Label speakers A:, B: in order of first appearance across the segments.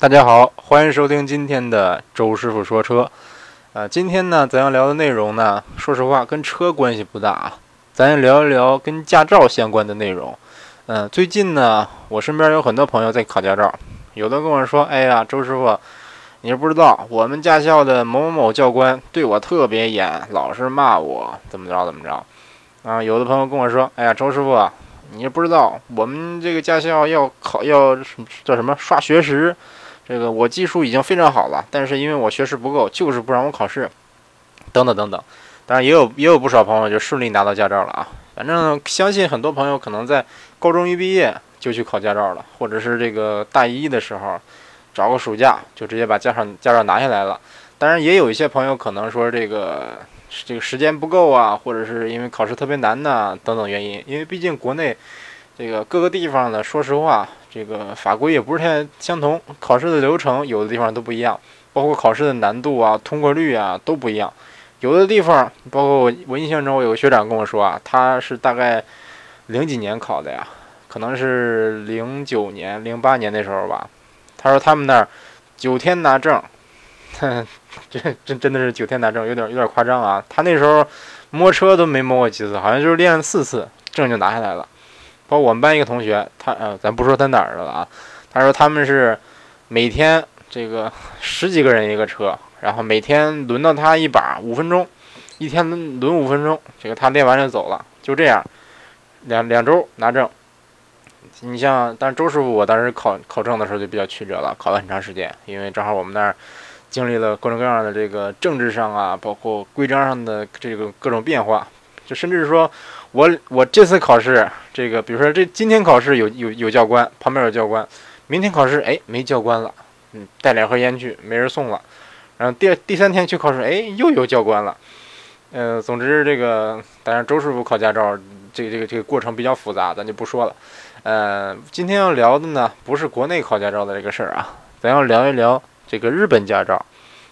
A: 大家好，欢迎收听今天的周师傅说车。呃，今天呢，咱要聊的内容呢，说实话跟车关系不大啊，咱聊一聊跟驾照相关的内容。嗯，最近呢，我身边有很多朋友在考驾照，有的跟我说：“哎呀，周师傅，你不知道，我们驾校的某某某教官对我特别严，老是骂我，怎么着怎么着。”啊，有的朋友跟我说：“哎呀，周师傅，你不知道，我们这个驾校要考要叫什么刷学时。”这个我技术已经非常好了，但是因为我学识不够，就是不让我考试，等等等等。当然也有也有不少朋友就顺利拿到驾照了啊。反正相信很多朋友可能在高中一毕业就去考驾照了，或者是这个大一的时候找个暑假就直接把驾照驾照拿下来了。当然也有一些朋友可能说这个这个时间不够啊，或者是因为考试特别难呐等等原因。因为毕竟国内这个各个地方呢，说实话。这个法规也不是太相同，考试的流程有的地方都不一样，包括考试的难度啊、通过率啊都不一样。有的地方，包括我我印象中，我有个学长跟我说啊，他是大概零几年考的呀，可能是零九年、零八年那时候吧。他说他们那儿九天拿证，这真真的是九天拿证，有点有点夸张啊。他那时候摸车都没摸过几次，好像就是练了四次，证就拿下来了。包括我们班一个同学，他呃，咱不说他哪儿的了啊。他说他们是每天这个十几个人一个车，然后每天轮到他一把五分钟，一天轮轮五分钟，这个他练完就走了，就这样，两两周拿证。你像，但是周师傅我当时考考证的时候就比较曲折了，考了很长时间，因为正好我们那儿经历了各种各样的这个政治上啊，包括规章上的这个各种变化，就甚至说。我我这次考试，这个比如说这今天考试有有有教官，旁边有教官，明天考试哎没教官了，嗯带两盒烟去没人送了，然后第第三天去考试哎又有教官了，嗯总之这个当然周师傅考驾照这个这个这个过程比较复杂，咱就不说了，呃今天要聊的呢不是国内考驾照的这个事儿啊，咱要聊一聊这个日本驾照，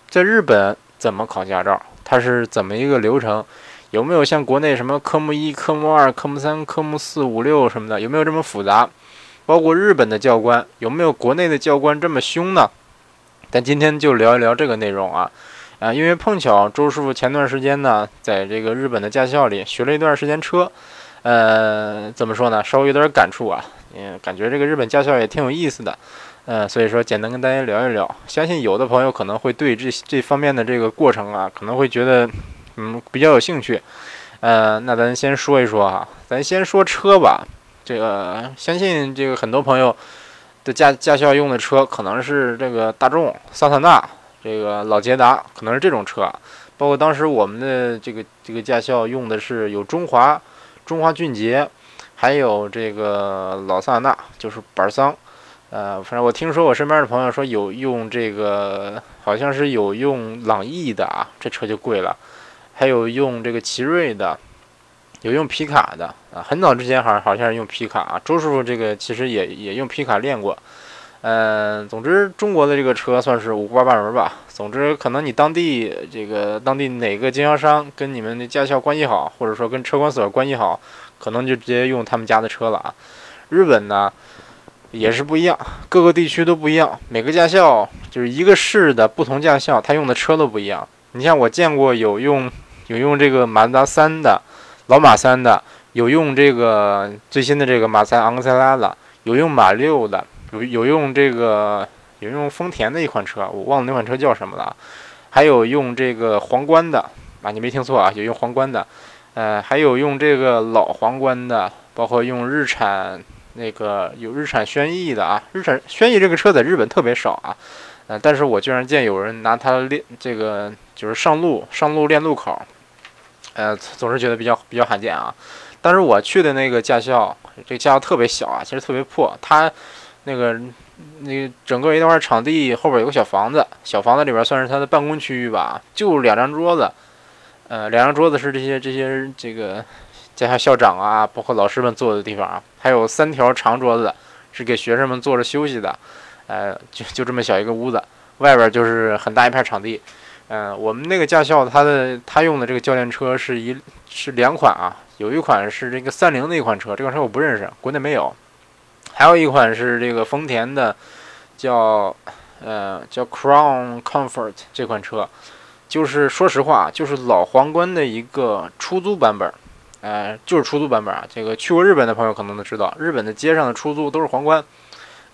A: 在日本怎么考驾照，它是怎么一个流程？有没有像国内什么科目一、科目二、科目三、科目四、五六什么的？有没有这么复杂？包括日本的教官有没有国内的教官这么凶呢？但今天就聊一聊这个内容啊，啊，因为碰巧周师傅前段时间呢，在这个日本的驾校里学了一段时间车，呃，怎么说呢？稍微有点感触啊，嗯，感觉这个日本驾校也挺有意思的，嗯，所以说简单跟大家聊一聊。相信有的朋友可能会对这这方面的这个过程啊，可能会觉得。嗯，比较有兴趣，呃，那咱先说一说哈，咱先说车吧。这个相信这个很多朋友的驾驾校用的车可能是这个大众、桑塔纳、这个老捷达，可能是这种车。包括当时我们的这个这个驾校用的是有中华、中华骏捷，还有这个老桑塔纳，就是板桑。呃，反正我听说我身边的朋友说有用这个，好像是有用朗逸的啊，这车就贵了。还有用这个奇瑞的，有用皮卡的啊，很早之前好像好像是用皮卡啊。周师傅这个其实也也用皮卡练过，嗯，总之中国的这个车算是五花八门吧。总之可能你当地这个当地哪个经销商跟你们的驾校关系好，或者说跟车管所关系好，可能就直接用他们家的车了啊。日本呢也是不一样，各个地区都不一样，每个驾校就是一个市的不同驾校，他用的车都不一样。你像我见过有用。有用这个马自达三的，老马三的，有用这个最新的这个马三昂克赛拉的，有用马六的，有有用这个有用丰田的一款车，我忘了那款车叫什么了，还有用这个皇冠的啊，你没听错啊，有用皇冠的，呃，还有用这个老皇冠的，包括用日产那个有日产轩逸的啊，日产轩逸这个车在日本特别少啊，呃，但是我居然见有人拿它练这个就是上路上路练路口。呃，总是觉得比较比较罕见啊。当时我去的那个驾校，这个驾校特别小啊，其实特别破。它那个那个整个一块场地后边有个小房子，小房子里边算是它的办公区域吧，就两张桌子。呃，两张桌子是这些这些这个驾校校长啊，包括老师们坐的地方啊，还有三条长桌子是给学生们坐着休息的。呃，就就这么小一个屋子，外边就是很大一片场地。嗯，我们那个驾校，他的他用的这个教练车是一是两款啊，有一款是这个三菱的一款车，这款车我不认识，国内没有，还有一款是这个丰田的，叫呃，叫 Crown Comfort 这款车，就是说实话，就是老皇冠的一个出租版本，呃，就是出租版本啊。这个去过日本的朋友可能都知道，日本的街上的出租都是皇冠，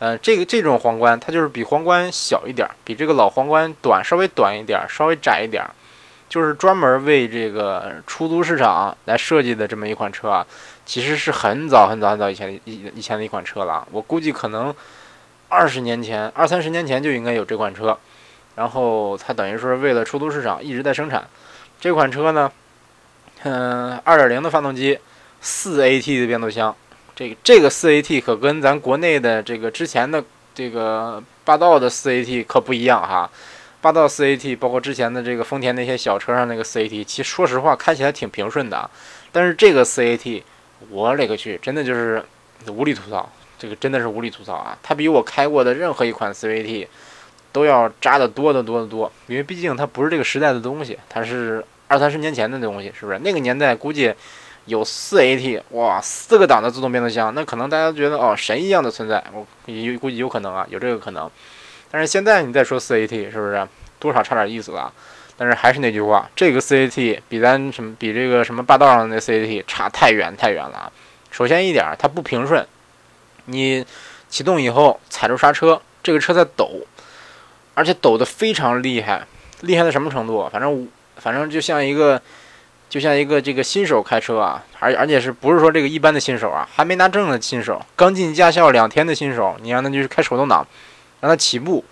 A: 呃，这个这种皇冠它就是比皇冠小一点，比这个老皇冠短，稍微短一点，稍微窄一点。就是专门为这个出租市场来设计的这么一款车啊，其实是很早很早很早以前的以以前的一款车了。我估计可能二十年前、二三十年前就应该有这款车。然后它等于说是为了出租市场一直在生产这款车呢。嗯，二点零的发动机，四 AT 的变速箱。这个这个四 AT 可跟咱国内的这个之前的这个霸道的四 AT 可不一样哈。霸道四 AT，包括之前的这个丰田那些小车上那个四 AT，其实说实话开起来挺平顺的。但是这个四 AT，我勒个去，真的就是无力吐槽，这个真的是无力吐槽啊！它比我开过的任何一款四 AT 都要渣的多得多得多。因为毕竟它不是这个时代的东西，它是二三十年前的东西，是不是？那个年代估计有四 AT，哇，四个档的自动变速箱，那可能大家觉得哦神一样的存在，我估计有可能啊，有这个可能。但是现在你再说四 AT 是不是多少差点意思了？但是还是那句话，这个四 AT 比咱什么比这个什么霸道上的那四 AT 差太远太远了。首先一点，它不平顺，你启动以后踩住刹车，这个车在抖，而且抖得非常厉害，厉害到什么程度？反正反正就像一个就像一个这个新手开车啊，而而且是不是说这个一般的新手啊，还没拿证的新手，刚进驾校两天的新手，你让他去开手动挡。让他起步，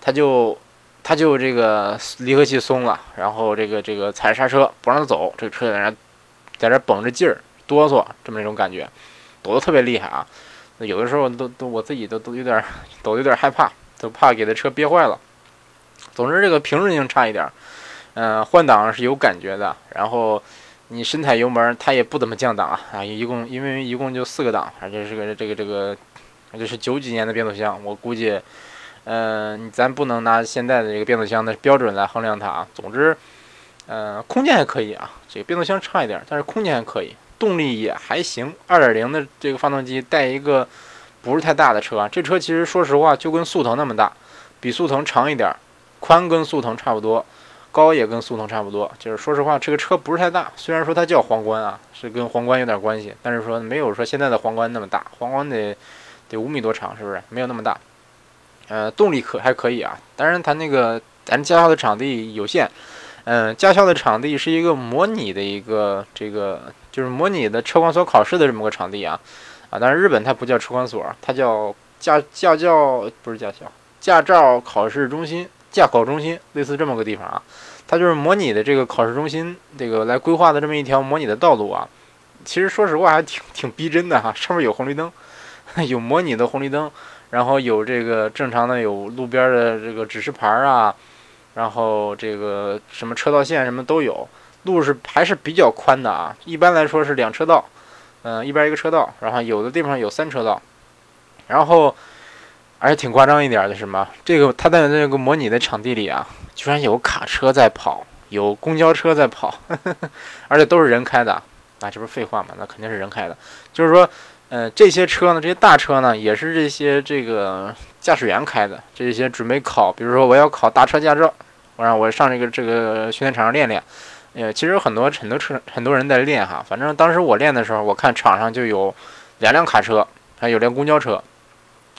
A: 他就他就这个离合器松了，然后这个这个踩刹车不让他走，这个车在那在那绷着劲儿哆嗦，这么一种感觉，抖得特别厉害啊！有的时候都都我自己都都有点抖有点害怕，都怕给这车憋坏了。总之这个平顺性差一点，嗯，换挡是有感觉的，然后你深踩油门，它也不怎么降档啊啊！一共因为一共就四个档，而且是个这个这个。这是九几年的变速箱，我估计，嗯，咱不能拿现在的这个变速箱的标准来衡量它啊。总之，呃，空间还可以啊，这个变速箱差一点，但是空间还可以，动力也还行。二点零的这个发动机带一个不是太大的车，这车其实说实话就跟速腾那么大，比速腾长一点，宽跟速腾差不多，高也跟速腾差不多。就是说实话，这个车不是太大，虽然说它叫皇冠啊，是跟皇冠有点关系，但是说没有说现在的皇冠那么大，皇冠得。得五米多长，是不是没有那么大？呃，动力可还可以啊。当然，它那个咱驾校的场地有限，嗯，驾校的场地是一个模拟的一个这个就是模拟的车管所考试的这么个场地啊啊。但是日本它不叫车管所，它叫驾驾教不是驾校，驾照考试中心、驾考中心，类似这么个地方啊。它就是模拟的这个考试中心这个来规划的这么一条模拟的道路啊。其实说实话还挺挺逼真的哈，上面有红绿灯。有模拟的红绿灯，然后有这个正常的有路边的这个指示牌啊，然后这个什么车道线什么都有，路是还是比较宽的啊。一般来说是两车道，嗯，一边一个车道，然后有的地方有三车道，然后而且挺夸张一点的是什么？这个他在那个模拟的场地里啊，居然有卡车在跑，有公交车在跑，而且都是人开的，那这不是废话吗？那肯定是人开的，就是说。呃，这些车呢，这些大车呢，也是这些这个驾驶员开的。这些准备考，比如说我要考大车驾照，我让我上这个这个训练场上练练。呃，其实有很多很多车很多人在练哈。反正当时我练的时候，我看场上就有两辆卡车，还有辆公交车。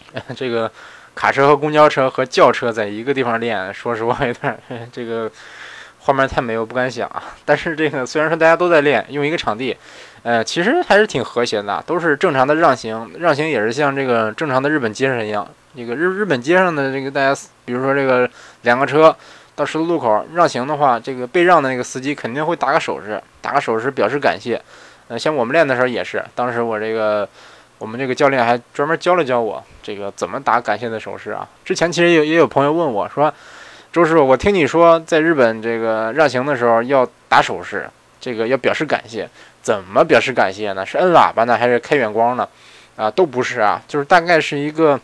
A: 这个卡车和公交车和轿车在一个地方练，说实话有点这个。画面太美，我不敢想啊。但是这个虽然说大家都在练，用一个场地，呃，其实还是挺和谐的，都是正常的让行，让行也是像这个正常的日本街上一样。这个日日本街上的这个大家，比如说这个两个车到十字路口让行的话，这个被让的那个司机肯定会打个手势，打个手势表示感谢。呃，像我们练的时候也是，当时我这个我们这个教练还专门教了教我这个怎么打感谢的手势啊。之前其实也也有朋友问我说。周师傅，我听你说在日本这个让行的时候要打手势，这个要表示感谢，怎么表示感谢呢？是摁喇叭呢，还是开远光呢？啊，都不是啊，就是大概是一个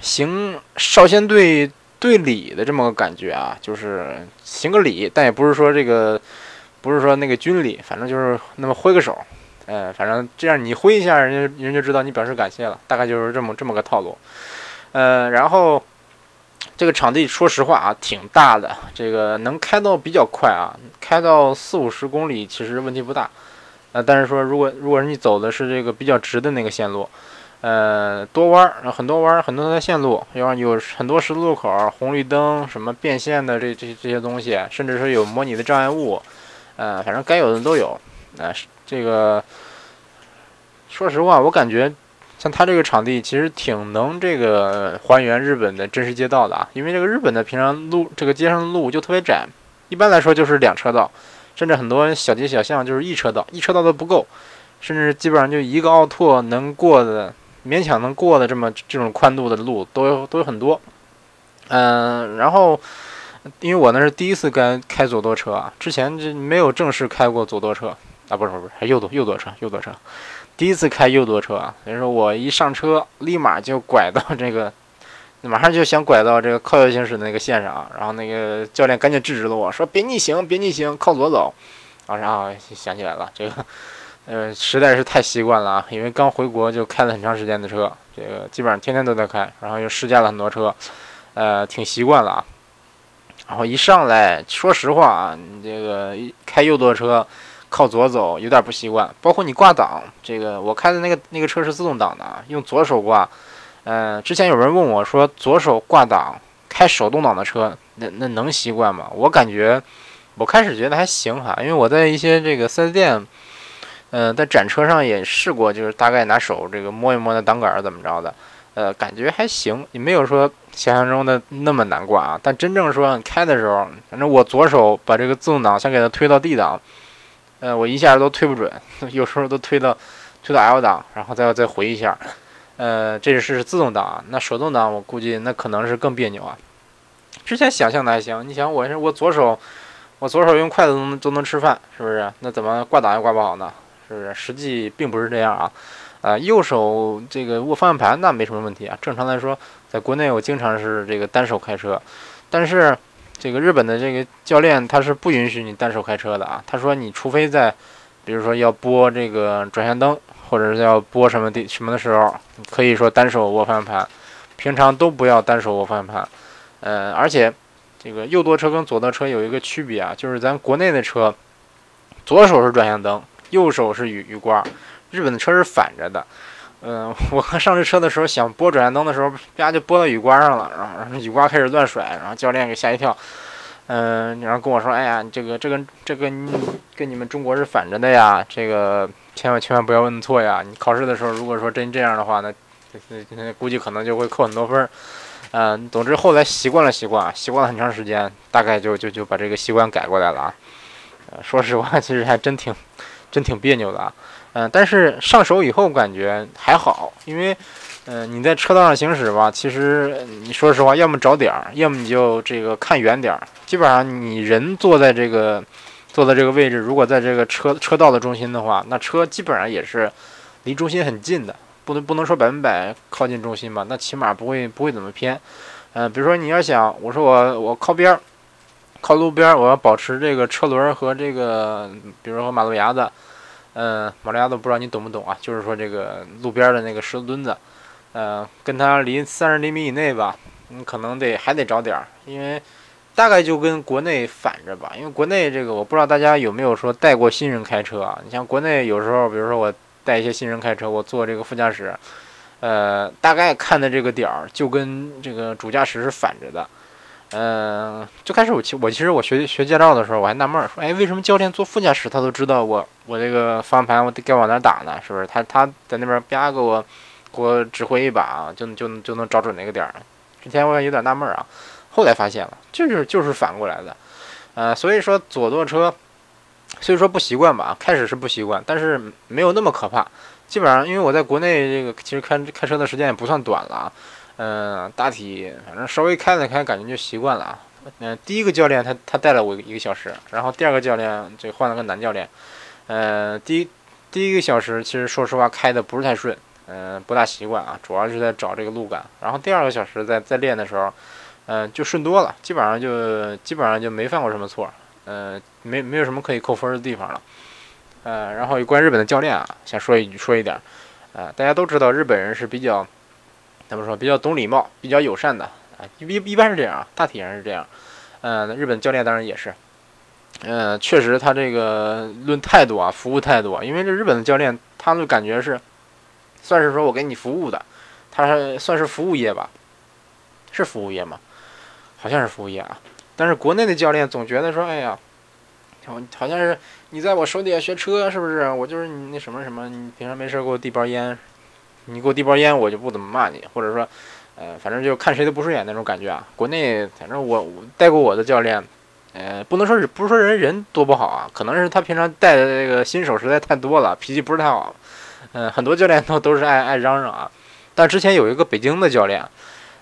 A: 行少先队队礼的这么个感觉啊，就是行个礼，但也不是说这个不是说那个军礼，反正就是那么挥个手，嗯，反正这样你挥一下，人家人家就知道你表示感谢了，大概就是这么这么个套路，呃，然后。这个场地说实话啊，挺大的，这个能开到比较快啊，开到四五十公里其实问题不大。呃，但是说如果如果你走的是这个比较直的那个线路，呃，多弯儿，很多弯儿，很多条线路，要有很多十字路口、红绿灯、什么变线的这这这些东西，甚至是有模拟的障碍物，呃，反正该有的都有。呃，这个说实话，我感觉。像它这个场地其实挺能这个还原日本的真实街道的啊，因为这个日本的平常路这个街上的路就特别窄，一般来说就是两车道，甚至很多小街小巷就是一车道，一车道都不够，甚至基本上就一个奥拓能过的勉强能过的这么这种宽度的路都有都有很多。嗯，然后因为我那是第一次开开左舵车啊，之前就没有正式开过左舵车啊，不是不是，还右舵右舵车右舵车。第一次开右舵车啊，所以说我一上车，立马就拐到这个，马上就想拐到这个靠右行驶的那个线上啊，然后那个教练赶紧制止了我说别逆行，别逆行，靠左走。啊，然后想起来了，这个，呃，实在是太习惯了啊，因为刚回国就开了很长时间的车，这个基本上天天都在开，然后又试驾了很多车，呃，挺习惯了啊。然后一上来说实话啊，你这个开右舵车。靠左走有点不习惯，包括你挂档，这个我开的那个那个车是自动挡的，用左手挂。嗯，之前有人问我说，左手挂档开手动挡的车，那那能习惯吗？我感觉我开始觉得还行哈，因为我在一些这个 4S 店，嗯，在展车上也试过，就是大概拿手这个摸一摸那档杆怎么着的，呃，感觉还行，也没有说想象中的那么难挂啊。但真正说开的时候，反正我左手把这个自动挡先给它推到 D 档。呃，我一下都推不准，有时候都推到推到 L 档，然后再再回一下。呃，这是自动挡，那手动挡我估计那可能是更别扭啊。之前想象的还行，你想我是我左手，我左手用筷子都能都能吃饭，是不是？那怎么挂档也挂不好呢？是不是？实际并不是这样啊。呃，右手这个握方向盘那没什么问题啊。正常来说，在国内我经常是这个单手开车，但是。这个日本的这个教练他是不允许你单手开车的啊。他说，你除非在，比如说要拨这个转向灯，或者是要拨什么的什么的时候，可以说单手握方向盘，平常都不要单手握方向盘。呃，而且这个右舵车跟左舵车有一个区别啊，就是咱国内的车，左手是转向灯，右手是雨雨刮，日本的车是反着的。嗯，我上这车的时候想拨转向灯的时候，啪就拨到雨刮上了，然后 雨刮开始乱甩，然后教练给吓一跳。嗯，然后跟我说：“哎呀，这个这个这个跟你们中国是反着的呀，这个千万千万不要问错呀！你考试的时候如果说真这样的话，那那估计可能就会扣很多分。嗯，总之后来习惯了习惯，习惯了很长时间，大概就就就把这个习惯改过来了啊。说实话，其实还真挺真挺别扭的啊。”嗯，但是上手以后感觉还好，因为，嗯，你在车道上行驶吧，其实你说实话，要么找点儿，要么你就这个看远点儿。基本上你人坐在这个坐在这个位置，如果在这个车车道的中心的话，那车基本上也是离中心很近的，不能不能说百分百靠近中心吧，那起码不会不会怎么偏。嗯，比如说你要想，我说我我靠边儿，靠路边儿，我要保持这个车轮和这个，比如说马路牙子。嗯，马路牙子不知道你懂不懂啊？就是说这个路边的那个石头墩子，呃，跟它离三十厘米以内吧，你可能得还得找点儿，因为大概就跟国内反着吧。因为国内这个我不知道大家有没有说带过新人开车啊？你像国内有时候，比如说我带一些新人开车，我坐这个副驾驶，呃，大概看的这个点儿就跟这个主驾驶是反着的。嗯，最开始我其我其实我学学驾照的时候，我还纳闷儿，说，哎，为什么教练坐副驾驶他都知道我我这个方向盘我得该往哪打呢？是不是？他他在那边啪给我给我指挥一把，就就就能找准那个点儿。之前我也有点纳闷儿啊，后来发现了，就是就是反过来的。呃，所以说左舵车，虽说不习惯吧，开始是不习惯，但是没有那么可怕。基本上因为我在国内这个其实开开车的时间也不算短了啊。嗯，大体反正稍微开了开，感觉就习惯了啊。嗯，第一个教练他他带了我一个小时，然后第二个教练就换了个男教练。呃，第一第一个小时其实说实话开的不是太顺，嗯，不大习惯啊，主要是在找这个路感。然后第二个小时在在练的时候，嗯，就顺多了，基本上就基本上就没犯过什么错，嗯，没没有什么可以扣分的地方了。呃，然后有关日本的教练啊，想说一句说一点，呃，大家都知道日本人是比较。怎么说比较懂礼貌，比较友善的，啊，一一般是这样啊，大体上是这样。嗯，日本教练当然也是。嗯，确实他这个论态度啊，服务态度啊，因为这日本的教练，他就感觉是，算是说我给你服务的，他算是服务业吧，是服务业吗？好像是服务业啊。但是国内的教练总觉得说，哎呀，好好像是你在我手底下学车，是不是？我就是你那什么什么，你平常没事给我递包烟，你给我递包烟，我就不怎么骂你，或者说，呃，反正就看谁都不顺眼那种感觉啊。国内反正我带过我的教练。呃，不能说是不是说人人多不好啊？可能是他平常带的这个新手实在太多了，脾气不是太好。嗯，很多教练都都是爱爱嚷嚷啊。但之前有一个北京的教练，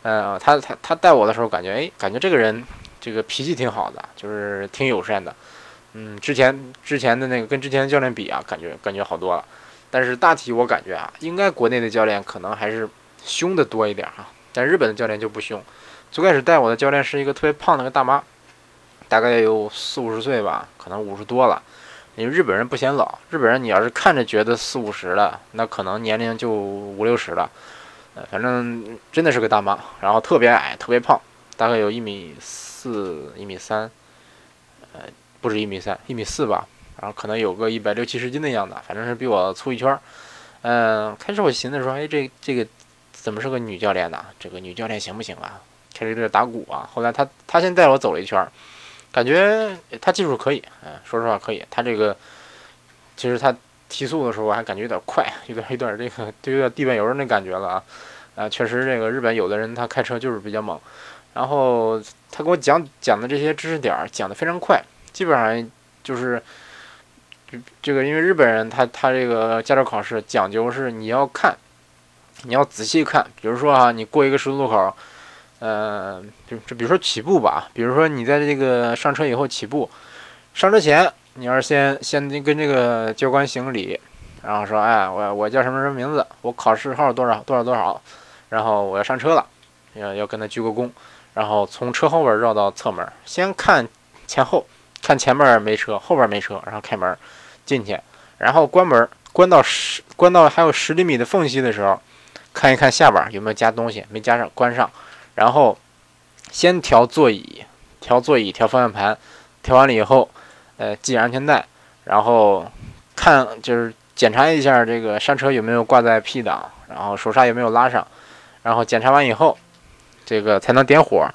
A: 呃，他他他带我的时候，感觉哎，感觉这个人这个脾气挺好的，就是挺友善的。嗯，之前之前的那个跟之前的教练比啊，感觉感觉好多了。但是大体我感觉啊，应该国内的教练可能还是凶的多一点哈。但日本的教练就不凶。最开始带我的教练是一个特别胖的个大妈。大概有四五十岁吧，可能五十多了。因为日本人不显老，日本人你要是看着觉得四五十了，那可能年龄就五六十了。呃，反正真的是个大妈，然后特别矮，特别胖，大概有一米四、一米三，呃，不止一米三，一米四吧。然后可能有个一百六七十斤的样子，反正是比我粗一圈儿。嗯，开始我寻思说，哎，这这个怎么是个女教练呢？这个女教练行不行啊？开始有点打鼓啊。后来她她先带我走了一圈儿。感觉她技术可以，嗯，说实话可以。她这个其实她提速的时候，还感觉有点快，有点有点这个，就有点地板油那感觉了啊。啊，确实这个日本有的人他开车就是比较猛。然后他给我讲讲的这些知识点讲的非常快，基本上就是这个，因为日本人他他这个驾照考试讲究是你要看，你要仔细看。比如说啊，你过一个十字路口。呃，就就比如说起步吧，比如说你在这个上车以后起步，上车前你要是先先跟这个教官行礼，然后说，哎，我我叫什么什么名字，我考试号多少多少多少，然后我要上车了，要要跟他鞠个躬，然后从车后边绕到侧门，先看前后，看前面没车，后边没车，然后开门进去，然后关门，关到十关到还有十厘米的缝隙的时候，看一看下边有没有加东西，没加上，关上。然后，先调座椅，调座椅，调方向盘，调完了以后，呃，系安全带，然后看就是检查一下这个刹车有没有挂在 P 档，然后手刹有没有拉上，然后检查完以后，这个才能点火。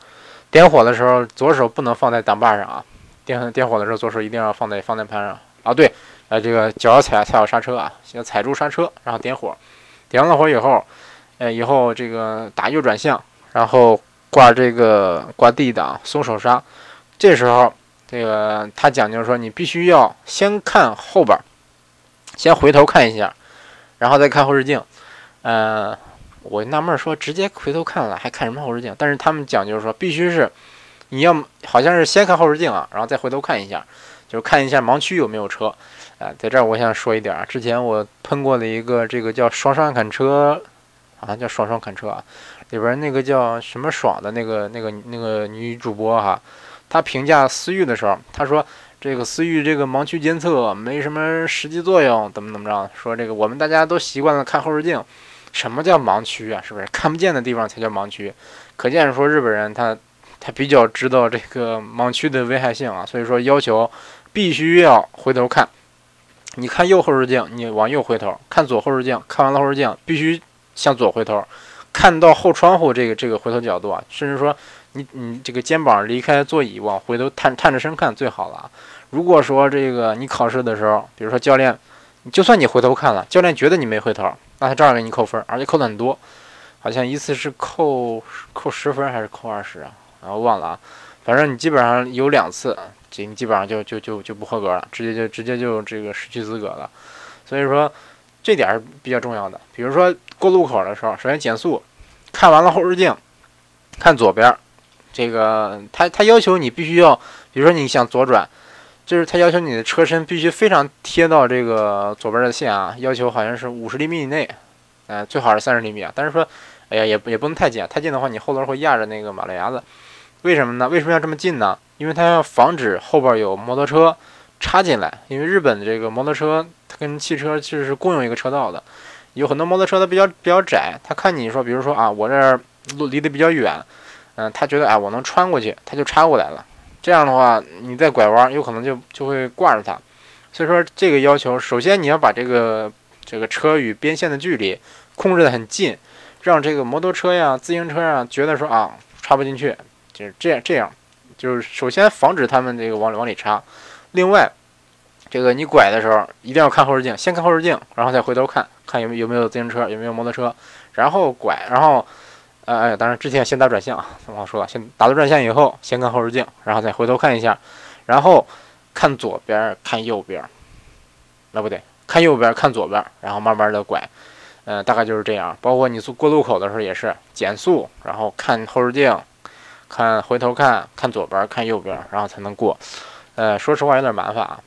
A: 点火的时候，左手不能放在档把上啊，点点火的时候，左手一定要放在方向盘上啊。对，呃，这个脚踩踩好刹车啊，要踩住刹车，然后点火。点完了火以后，呃，以后这个打右转向。然后挂这个挂 D 档，松手刹。这时候，这个他讲究说，你必须要先看后边，先回头看一下，然后再看后视镜。呃，我纳闷说，直接回头看了，还看什么后视镜？但是他们讲究说，必须是你要好像是先看后视镜啊，然后再回头看一下，就是看一下盲区有没有车。啊，在这儿我想说一点啊，之前我喷过的一个这个叫双双砍车，好像叫双双砍车啊。里边那个叫什么爽的那个那个那个女主播哈，她评价思域的时候，她说这个思域这个盲区监测没什么实际作用，怎么怎么着？说这个我们大家都习惯了看后视镜，什么叫盲区啊？是不是看不见的地方才叫盲区？可见说日本人他他比较知道这个盲区的危害性啊，所以说要求必须要回头看。你看右后视镜，你往右回头；看左后视镜，看完了后视镜必须向左回头。看到后窗户这个这个回头角度啊，甚至说你你这个肩膀离开座椅往回头探探着身看最好了。如果说这个你考试的时候，比如说教练，就算你回头看了，教练觉得你没回头，那他照样给你扣分，而且扣的很多，好像一次是扣扣十分还是扣二十啊？然后忘了啊，反正你基本上有两次，这你基本上就就就就不合格了，直接就直接就这个失去资格了。所以说。这点是比较重要的。比如说过路口的时候，首先减速，看完了后视镜，看左边，这个他他要求你必须要，比如说你想左转，就是他要求你的车身必须非常贴到这个左边的线啊，要求好像是五十厘米以内，呃，最好是三十厘米啊。但是说，哎呀，也也不能太近，太近的话你后轮会压着那个马路牙子。为什么呢？为什么要这么近呢？因为它要防止后边有摩托车插进来，因为日本的这个摩托车。它跟汽车其实是共用一个车道的，有很多摩托车它比较比较窄，他看你说，比如说啊，我这儿路离得比较远，嗯，他觉得哎，我能穿过去，他就插过来了。这样的话，你再拐弯，有可能就就会挂着它。所以说，这个要求，首先你要把这个这个车与边线的距离控制得很近，让这个摩托车呀、自行车呀觉得说啊插不进去，就是这样这样，就是首先防止他们这个往里往里插。另外，这个你拐的时候一定要看后视镜，先看后视镜，然后再回头看看有没有没有自行车，有没有摩托车，然后拐，然后。呃，当然，之前先打转向，怎么好说？先打了转向以后，先看后视镜，然后再回头看一下，然后看左边，看右边，那不对，看右边，看左边，然后慢慢的拐，呃，大概就是这样。包括你过路口的时候也是减速，然后看后视镜，看回头看看左边，看右边，然后才能过。呃，说实话有点麻烦啊，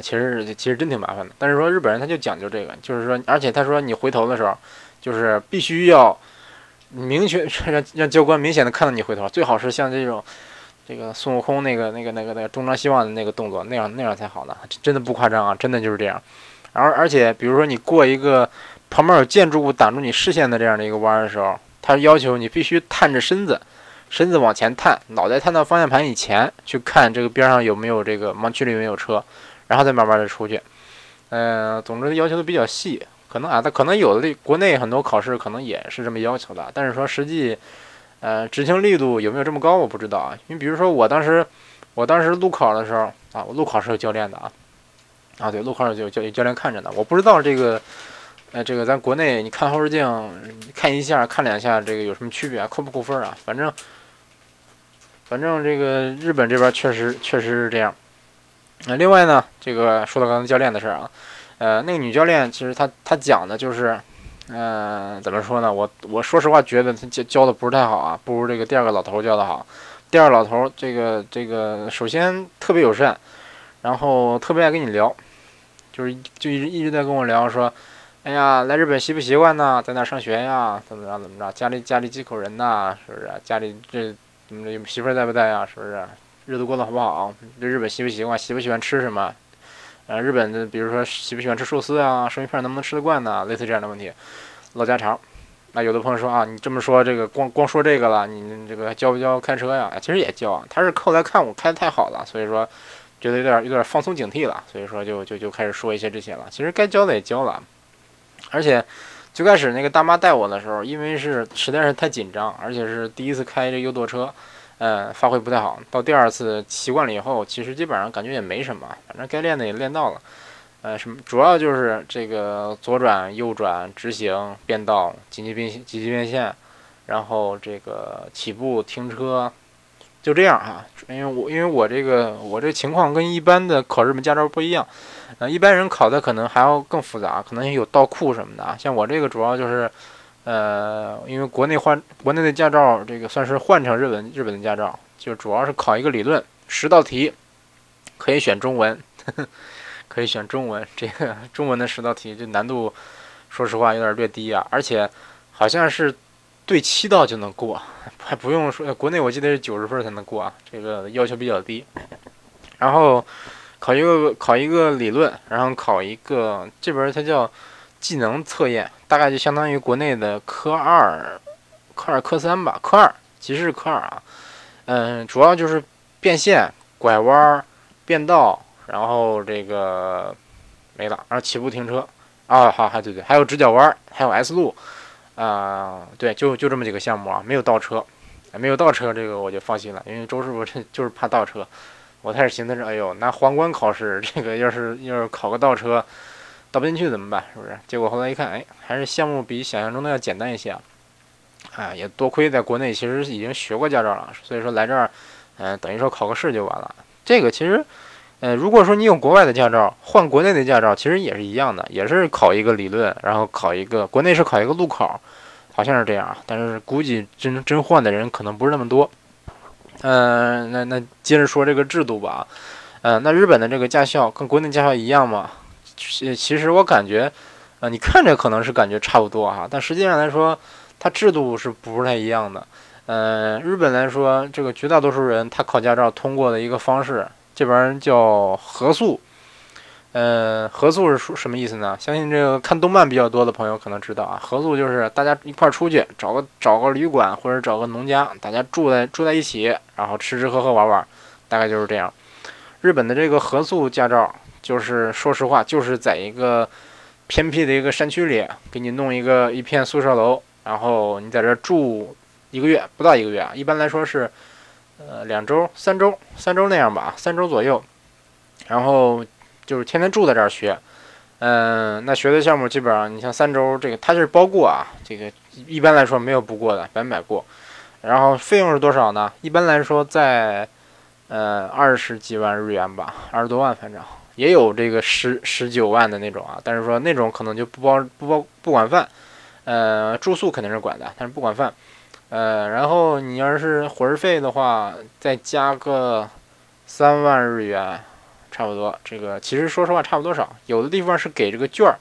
A: 其实其实真挺麻烦的。但是说日本人他就讲究这个，就是说，而且他说你回头的时候，就是必须要。明确 让让教官明显的看到你回头，最好是像这种，这个孙悟空那个那个那个那个东张西望的那个动作，那样那样才好呢，真的不夸张啊，真的就是这样。而而且比如说你过一个旁边有建筑物挡住你视线的这样的一个弯的时候，他要求你必须探着身子，身子往前探，脑袋探到方向盘以前去看这个边上有没有这个盲区里有没有车，然后再慢慢的出去。嗯，总之要求的比较细。可能啊，他可能有的国内很多考试可能也是这么要求的，但是说实际，呃，执行力度有没有这么高，我不知道啊。你比如说我当时，我当时路考的时候啊，我路考是有教练的啊，啊对，路考有教教练看着呢。我不知道这个，呃，这个咱国内你看后视镜看一下看两下，这个有什么区别啊？扣不扣分啊？反正，反正这个日本这边确实确实是这样。那另外呢，这个说到刚才教练的事儿啊。呃，那个女教练其实她她讲的就是，嗯，怎么说呢？我我说实话觉得她教教的不是太好啊，不如这个第二个老头教的好。第二老头这个这个首先特别友善，然后特别爱跟你聊，就是就一直一直在跟我聊说，哎呀，来日本习不习惯呢？在哪上学呀？怎么着怎么着？家里家里几口人呐？是不是？家里这怎么着？媳妇在不在呀？是不是？日子过得好不好？对日本习不习惯？喜不喜欢吃什么？呃，日本的，比如说喜不喜欢吃寿司啊，生鱼片能不能吃得惯呢？类似这样的问题，唠家常。那有的朋友说啊，你这么说这个光光说这个了，你这个教不教开车呀？其实也教，他是后来看我开的太好了，所以说觉得有点有点放松警惕了，所以说就就就开始说一些这些了。其实该教的也教了，而且最开始那个大妈带我的时候，因为是实在是太紧张，而且是第一次开这右舵车。呃，发挥不太好。到第二次习惯了以后，其实基本上感觉也没什么，反正该练的也练到了。呃，什么主要就是这个左转、右转、直行、变道、紧急变紧急变线，然后这个起步、停车，就这样哈。因为我因为我这个我这情况跟一般的考日本驾照不一样，呃，一般人考的可能还要更复杂，可能有倒库什么的啊。像我这个主要就是。呃，因为国内换国内的驾照，这个算是换成日本日本的驾照，就主要是考一个理论，十道题，可以选中文，可以选中文。这个中文的十道题，这难度，说实话有点略低啊。而且好像是对七道就能过，还不用说。国内我记得是九十分才能过啊，这个要求比较低。然后考一个考一个理论，然后考一个这边它叫。技能测验大概就相当于国内的科二、科二、科三吧。科二其实是科二啊，嗯，主要就是变线、拐弯、变道，然后这个没了，然后起步停车啊，好，还对对，还有直角弯，还有 S 路啊，对，就就这么几个项目啊，没有倒车，没有倒车，这个我就放心了，因为周师傅这就是怕倒车。我开始寻思着，哎呦，拿皇冠考试，这个要是要是考个倒车。倒不进去怎么办？是不是？结果后来一看，哎，还是项目比想象中的要简单一些啊！哎，也多亏在国内其实已经学过驾照了，所以说来这儿，嗯，等于说考个试就完了。这个其实，呃，如果说你有国外的驾照，换国内的驾照，其实也是一样的，也是考一个理论，然后考一个国内是考一个路考，好像是这样。但是估计真真换的人可能不是那么多。嗯，那那接着说这个制度吧。嗯，那日本的这个驾校跟国内驾校一样吗？其其实我感觉，啊，你看着可能是感觉差不多哈，但实际上来说，它制度是不太一样的。嗯，日本来说，这个绝大多数人他考驾照通过的一个方式，这边叫合宿。呃，合宿是什么意思呢？相信这个看动漫比较多的朋友可能知道啊，合宿就是大家一块儿出去，找个找个旅馆或者找个农家，大家住在住在一起，然后吃吃喝喝玩玩，大概就是这样。日本的这个合宿驾照，就是说实话，就是在一个偏僻的一个山区里，给你弄一个一片宿舍楼，然后你在这住一个月，不到一个月啊，一般来说是呃两周、三周、三周那样吧，三周左右，然后。就是天天住在这儿学，嗯，那学的项目基本上，你像三周这个，它是包过啊，这个一般来说没有不过的，百分百过。然后费用是多少呢？一般来说在呃二十几万日元吧，二十多万反正也有这个十十九万的那种啊，但是说那种可能就不包不包不管饭，呃，住宿肯定是管的，但是不管饭，呃，然后你要是伙食费的话，再加个三万日元。差不多，这个其实说实话差不多少。有的地方是给这个券儿，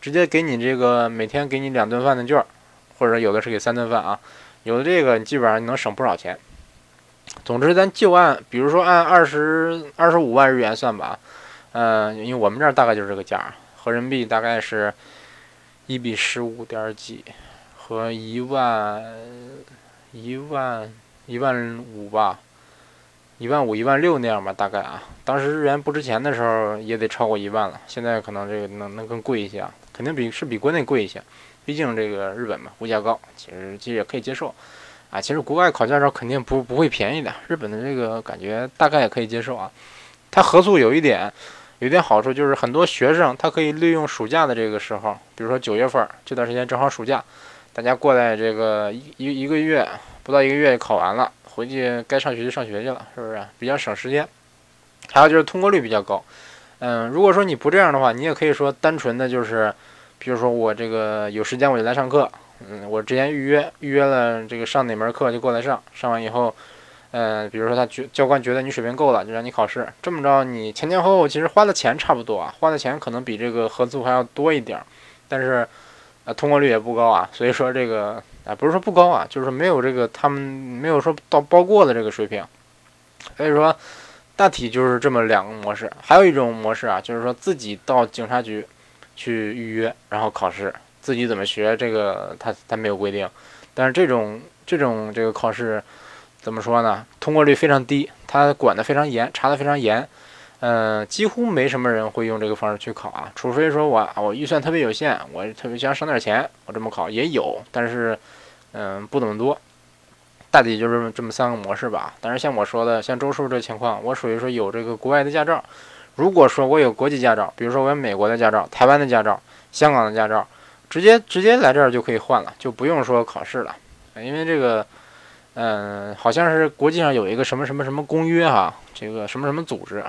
A: 直接给你这个每天给你两顿饭的券儿，或者有的是给三顿饭啊。有的这个你基本上能省不少钱。总之，咱就按，比如说按二十二十五万日元算吧。嗯，因为我们这儿大概就是这个价，合人民币大概是一比十五点几，和一万一万一万五吧。一万五、一万六那样吧，大概啊。当时日元不值钱的时候，也得超过一万了。现在可能这个能能更贵一些啊，肯定比是比国内贵一些。毕竟这个日本嘛，物价高，其实其实也可以接受啊。其实国外考驾照肯定不不会便宜的，日本的这个感觉大概也可以接受啊。它合宿有一点，有一点好处就是很多学生他可以利用暑假的这个时候，比如说九月份这段时间正好暑假，大家过来这个一一一个月不到一个月考完了。回去该上学就上学去了，是不是比较省时间？还有就是通过率比较高。嗯，如果说你不这样的话，你也可以说单纯的就是，比如说我这个有时间我就来上课。嗯，我之前预约预约了这个上哪门课就过来上，上完以后，嗯，比如说他觉教官觉得你水平够了，就让你考试。这么着，你前前后后其实花的钱差不多啊，花的钱可能比这个合租还要多一点儿，但是，啊，通过率也不高啊。所以说这个。啊，不是说不高啊，就是没有这个，他们没有说到包过的这个水平，所以说大体就是这么两个模式。还有一种模式啊，就是说自己到警察局去预约，然后考试，自己怎么学这个他他没有规定，但是这种这种这个考试怎么说呢？通过率非常低，他管得非常严，查得非常严。嗯，几乎没什么人会用这个方式去考啊，除非说我我预算特别有限，我特别想省点钱，我这么考也有，但是嗯不怎么多，大体就是这么三个模式吧。但是像我说的，像周叔这情况，我属于说有这个国外的驾照，如果说我有国际驾照，比如说我有美国的驾照、台湾的驾照、香港的驾照，直接直接来这儿就可以换了，就不用说考试了，因为这个嗯好像是国际上有一个什么什么什么公约哈，这个什么什么组织。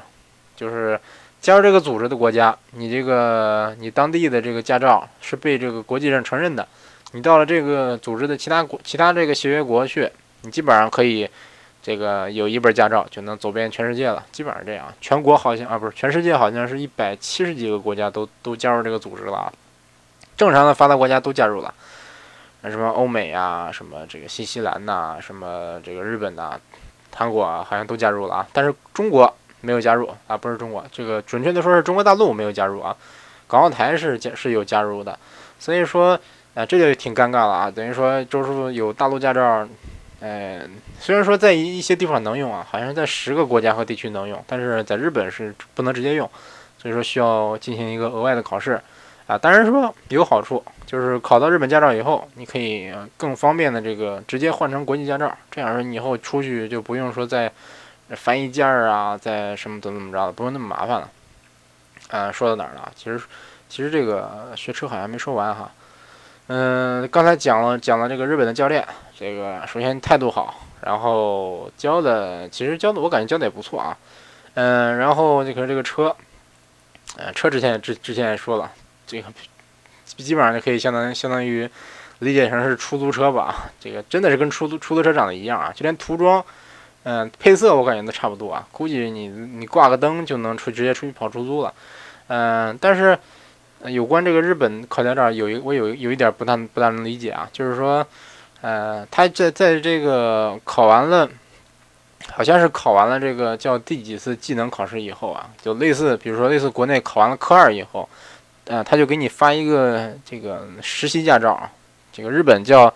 A: 就是加入这个组织的国家，你这个你当地的这个驾照是被这个国际上承认的。你到了这个组织的其他国、其他这个协约国去，你基本上可以这个有一本驾照就能走遍全世界了。基本上这样，全国好像啊不是全世界好像是一百七十几个国家都都加入这个组织了啊。正常的发达国家都加入了，什么欧美呀，什么这个新西兰呐，什么这个日本呐，韩国啊，好像都加入了啊。但是中国。没有加入啊，不是中国，这个准确的说是中国大陆没有加入啊，港澳台是加是有加入的，所以说，呃，这就挺尴尬了啊，等于说周师傅有大陆驾照，呃，虽然说在一一些地方能用啊，好像在十个国家和地区能用，但是在日本是不能直接用，所以说需要进行一个额外的考试啊，当然说有好处，就是考到日本驾照以后，你可以更方便的这个直接换成国际驾照，这样说你以后出去就不用说在。翻译件儿啊，在什么怎么怎么着的，不用那么麻烦了。嗯，说到哪儿了？其实，其实这个学车好像没说完哈。嗯，刚才讲了讲了这个日本的教练，这个首先态度好，然后教的其实教的我感觉教的也不错啊。嗯，然后这个这个车，呃，车之前之之前也说了，这个基本上就可以相当相当于理解成是出租车吧。这个真的是跟出租出租车长得一样啊，就连涂装。嗯，配色我感觉都差不多啊，估计你你挂个灯就能出直接出去跑出租了。嗯，但是有关这个日本考驾照，有一我有有一点不大不大能理解啊，就是说，呃，他在在这个考完了好像是考完了这个叫第几次技能考试以后啊，就类似，比如说类似国内考完了科二以后，呃，他就给你发一个这个实习驾照，这个日本叫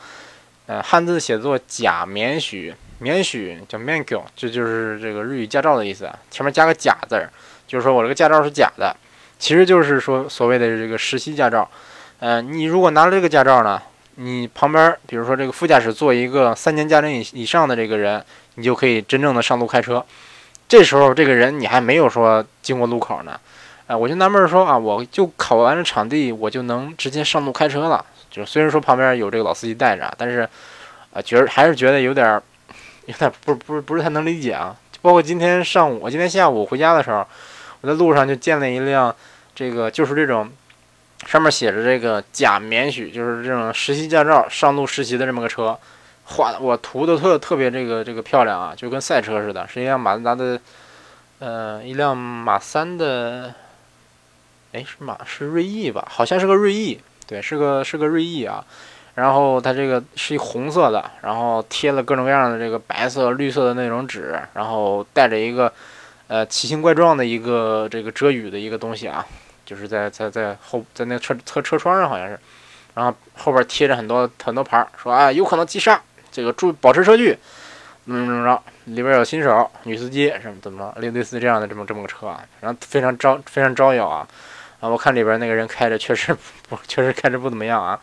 A: 呃汉字写作假免许，免许叫 mankyo，这就是这个日语驾照的意思，前面加个假字儿，就是说我这个驾照是假的，其实就是说所谓的这个实习驾照。呃，你如果拿了这个驾照呢，你旁边比如说这个副驾驶坐一个三年驾龄以以上的这个人，你就可以真正的上路开车。这时候这个人你还没有说经过路口呢，啊，我就纳闷说啊，我就考完了场地，我就能直接上路开车了。就虽然说旁边有这个老司机带着，但是啊，觉得还是觉得有点有点不不不是太能理解啊。就包括今天上午，我今天下午回家的时候，我在路上就见了一辆这个就是这种。上面写着这个假免许，就是这种实习驾照上路实习的这么个车，画的我涂的特特别这个这个漂亮啊，就跟赛车似的，是一辆马自达的，呃，一辆马三的，哎，是马是锐意吧？好像是个锐意，对，是个是个锐意啊。然后它这个是一红色的，然后贴了各种各样的这个白色、绿色的那种纸，然后带着一个呃奇形怪状的一个这个遮雨的一个东西啊。就是在在在后在那车车车窗上好像是，然后后边贴着很多很多牌儿，说啊有可能急刹，这个注保持车距，怎么怎么着，里边有新手女司机什么怎么着，类类似这样的这么这么个车啊，然后非常招非常招摇啊，啊我看里边那个人开着确实不确实开着不怎么样啊，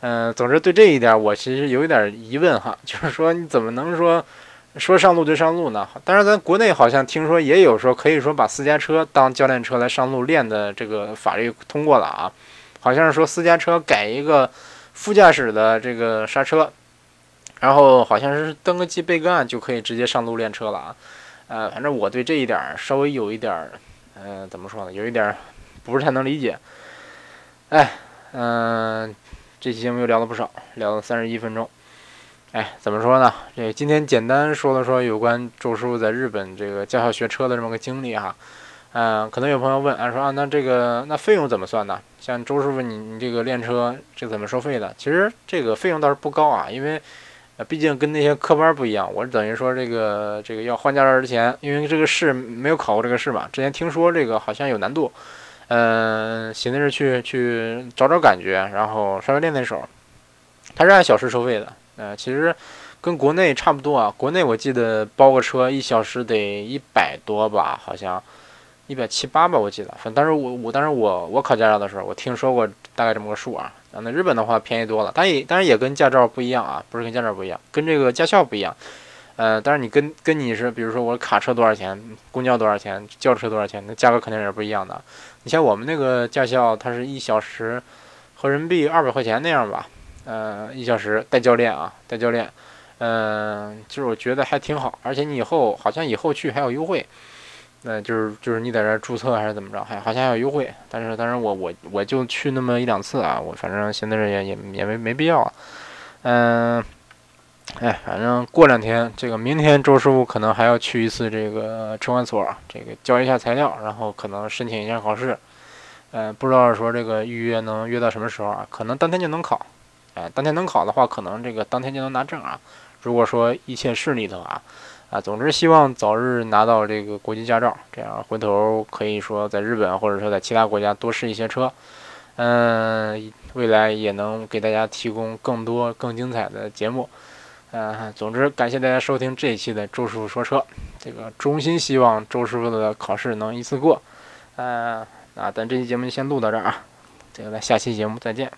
A: 嗯，总之对这一点我其实有一点疑问哈，就是说你怎么能说？说上路就上路呢，当然咱国内好像听说也有说可以说把私家车当教练车来上路练的这个法律通过了啊，好像是说私家车改一个副驾驶的这个刹车，然后好像是登个记备个案就可以直接上路练车了啊，呃，反正我对这一点稍微有一点嗯，怎么说呢，有一点不是太能理解，哎，嗯，这期节目又聊了不少，聊了三十一分钟。哎，怎么说呢？这今天简单说了说有关周师傅在日本这个驾校学车的这么个经历哈。嗯，可能有朋友问啊，说啊，那这个那费用怎么算呢？像周师傅你你这个练车这怎么收费的？其实这个费用倒是不高啊，因为毕竟跟那些科班不一样，我等于说这个这个要换驾照之前，因为这个试没有考过这个试嘛，之前听说这个好像有难度，嗯，寻思着去去找找感觉，然后稍微练练手，他是按小时收费的。呃，其实跟国内差不多啊。国内我记得包个车一小时得一百多吧，好像一百七八吧，我记得。反正当时我我当时我我考驾照的时候，我听说过大概这么个数啊。那日本的话便宜多了，但也当然也跟驾照不一样啊，不是跟驾照不一样，跟这个驾校不一样。呃，但是你跟跟你是，比如说我卡车多少钱，公交多少钱，轿车多少钱，那价格肯定也是不一样的。你像我们那个驾校，它是一小时合人民币二百块钱那样吧。呃，一小时带教练啊，带教练，嗯，就是我觉得还挺好，而且你以后好像以后去还有优惠，那就是就是你在这注册还是怎么着，还好像还有优惠，但是但是我我我就去那么一两次啊，我反正现在也也也没没必要，嗯，哎，反正过两天这个明天周师傅可能还要去一次这个车管所，这个交一下材料，然后可能申请一下考试，嗯，不知道说这个预约能约到什么时候啊？可能当天就能考。哎，当天能考的话，可能这个当天就能拿证啊。如果说一切顺利的话，啊，总之希望早日拿到这个国际驾照，这样回头可以说在日本或者说在其他国家多试一些车，嗯，未来也能给大家提供更多更精彩的节目。嗯，总之感谢大家收听这一期的周师傅说车，这个衷心希望周师傅的考试能一次过。嗯，那咱这期节目就先录到这儿啊，这个咱下期节目再见。